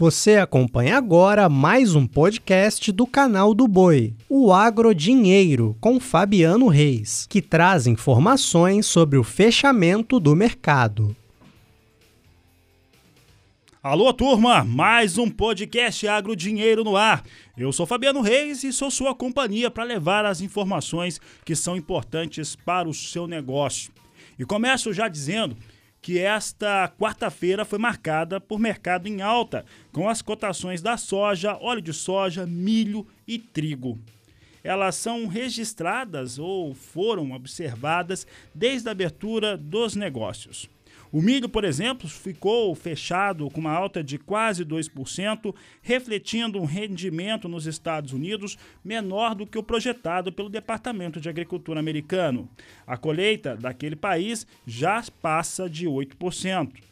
Você acompanha agora mais um podcast do canal do Boi, o Agro Dinheiro, com Fabiano Reis, que traz informações sobre o fechamento do mercado. Alô, turma! Mais um podcast Agro Dinheiro no ar. Eu sou Fabiano Reis e sou sua companhia para levar as informações que são importantes para o seu negócio. E começo já dizendo que esta quarta-feira foi marcada por mercado em alta, com as cotações da soja, óleo de soja, milho e trigo. Elas são registradas ou foram observadas desde a abertura dos negócios. O milho, por exemplo, ficou fechado com uma alta de quase 2%, refletindo um rendimento nos Estados Unidos menor do que o projetado pelo Departamento de Agricultura americano. A colheita daquele país já passa de 8%.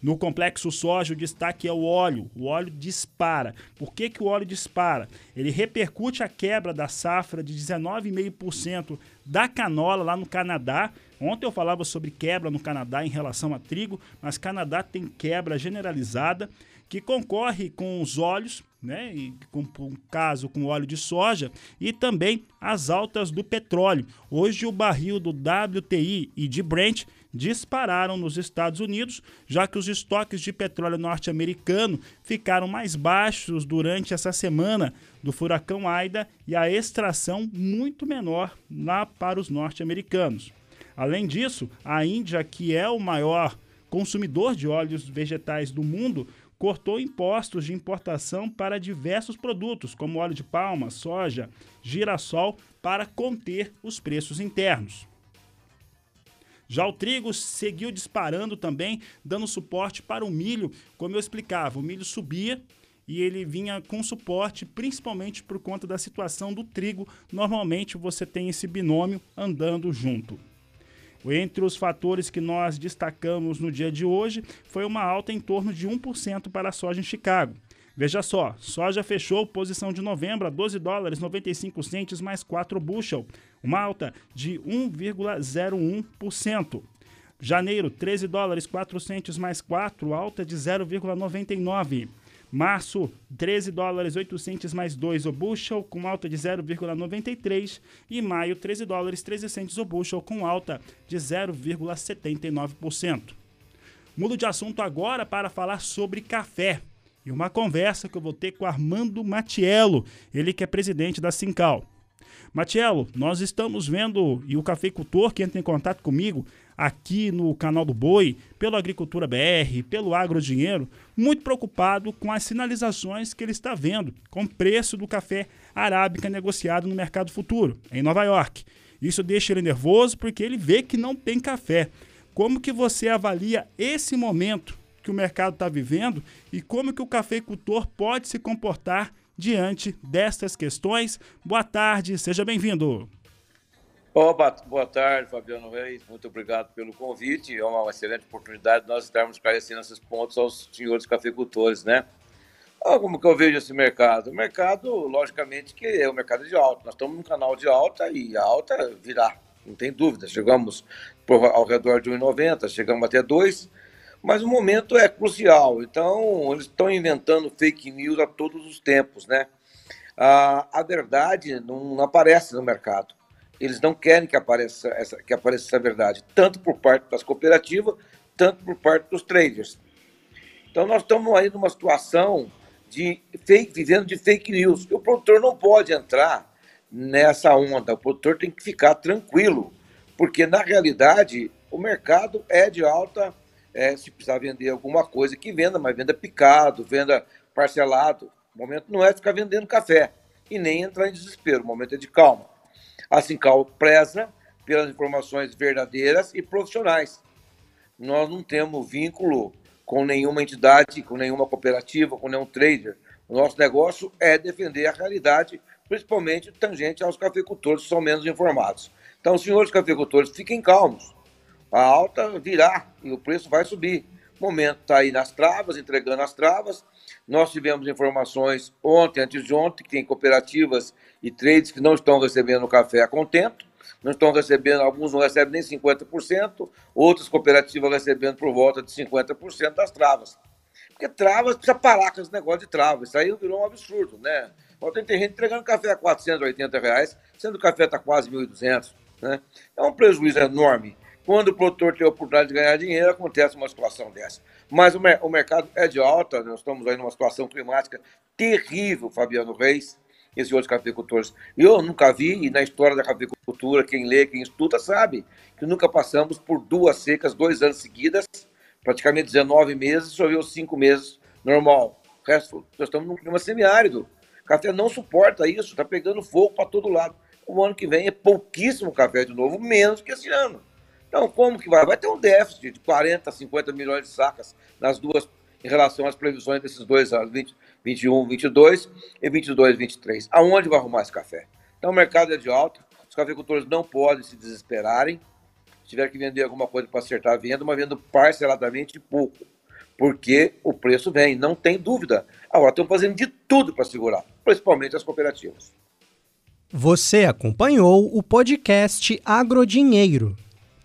No complexo soja, o destaque é o óleo. O óleo dispara. Por que, que o óleo dispara? Ele repercute a quebra da safra de 19,5% da canola lá no Canadá. Ontem eu falava sobre quebra no Canadá em relação a trigo, mas Canadá tem quebra generalizada que concorre com os óleos, né, e com um caso com óleo de soja e também as altas do petróleo. Hoje o barril do WTI e de Brent dispararam nos Estados Unidos, já que os estoques de petróleo norte-americano ficaram mais baixos durante essa semana do furacão Aida e a extração muito menor lá para os norte-americanos. Além disso, a Índia, que é o maior consumidor de óleos vegetais do mundo, cortou impostos de importação para diversos produtos, como óleo de palma, soja, girassol, para conter os preços internos. Já o trigo seguiu disparando também, dando suporte para o milho, como eu explicava. O milho subia e ele vinha com suporte, principalmente por conta da situação do trigo. Normalmente você tem esse binômio andando junto. Entre os fatores que nós destacamos no dia de hoje foi uma alta em torno de 1% para a soja em Chicago. Veja só, soja fechou posição de novembro a 12 dólares 95 centes mais 4 bushel, uma alta de 1,01%. Janeiro, 13 dólares 4 centes mais 4, alta de 0,99. Março, 13 dólares 8 centes mais 2 o bushel, com alta de 0,93. E maio, 13 dólares 13 centes o bushel, com alta de 0,79%. Mudo de assunto agora para falar sobre café e uma conversa que eu vou ter com Armando Matiello, ele que é presidente da Sincal. Matiello, nós estamos vendo, e o cafeicultor que entra em contato comigo aqui no canal do Boi, pelo Agricultura BR, pelo Agro Dinheiro, muito preocupado com as sinalizações que ele está vendo com o preço do café arábica negociado no mercado futuro, em Nova York. Isso deixa ele nervoso porque ele vê que não tem café. Como que você avalia esse momento que o mercado está vivendo e como que o cafeicultor pode se comportar diante destas questões. Boa tarde, seja bem-vindo. Boa tarde, Fabiano Reis. Muito obrigado pelo convite. É uma excelente oportunidade de nós estarmos esclarecendo esses pontos aos senhores cafeicultores, né? Ah, como que eu vejo esse mercado? O mercado, logicamente, que é o mercado de alta. Nós estamos num canal de alta e a alta virá, não tem dúvida. Chegamos ao redor de 1,90, chegamos até 2, mas o momento é crucial. Então, eles estão inventando fake news a todos os tempos, né? Ah, a verdade não, aparece no mercado. Eles não querem que apareça, essa, que apareça essa verdade, tanto por parte das cooperativas, tanto por parte dos traders. Então, nós estamos aí numa situação de fake, vivendo de fake news. O produtor não pode entrar nessa onda. O produtor tem que ficar tranquilo, porque na realidade o mercado é de alta é, se precisar vender alguma coisa que venda, mas venda picado, venda parcelado. O momento não é ficar vendendo café e nem entrar em desespero, o momento é de calma. A Sincal preza pelas informações verdadeiras e profissionais. Nós não temos vínculo com nenhuma entidade, com nenhuma cooperativa, com nenhum trader. O nosso negócio é defender a realidade, principalmente tangente aos cafeicultores que são menos informados. Então, senhores cafeicultores, fiquem calmos a alta virá e o preço vai subir. Momento está aí nas travas, entregando as travas. Nós tivemos informações ontem, antes de ontem, que tem cooperativas e trades que não estão recebendo café a contento, não estão recebendo, alguns não recebem nem 50%, outras cooperativas recebendo por volta de 50% das travas. Porque travas precisa parar com esse negócio de trava. Isso aí virou um absurdo, né? Ontem tem gente entregando café a 480 reais, sendo que o café está quase 1.200. Né? É um prejuízo enorme. Quando o produtor tem a oportunidade de ganhar dinheiro, acontece uma situação dessa. Mas o, mer o mercado é de alta, nós estamos aí numa situação climática terrível, Fabiano Reis, esses outros cafeicultores. Eu nunca vi, e na história da cafeicultura, quem lê, quem estuda, sabe que nunca passamos por duas secas, dois anos seguidas, praticamente 19 meses, choveu cinco meses, normal. O resto, nós estamos num clima semiárido. O café não suporta isso, está pegando fogo para todo lado. O ano que vem é pouquíssimo café de novo, menos que esse ano. Então, como que vai? Vai ter um déficit de 40, 50 milhões de sacas nas duas, em relação às previsões desses dois anos, 20, 21, 22 e 22, 23. Aonde vai arrumar esse café? Então, o mercado é de alta, os cafeicultores não podem se desesperarem, se tiver que vender alguma coisa para acertar a venda, mas vendo parceladamente pouco, porque o preço vem, não tem dúvida. Agora, estão fazendo de tudo para segurar, principalmente as cooperativas. Você acompanhou o podcast Agrodinheiro.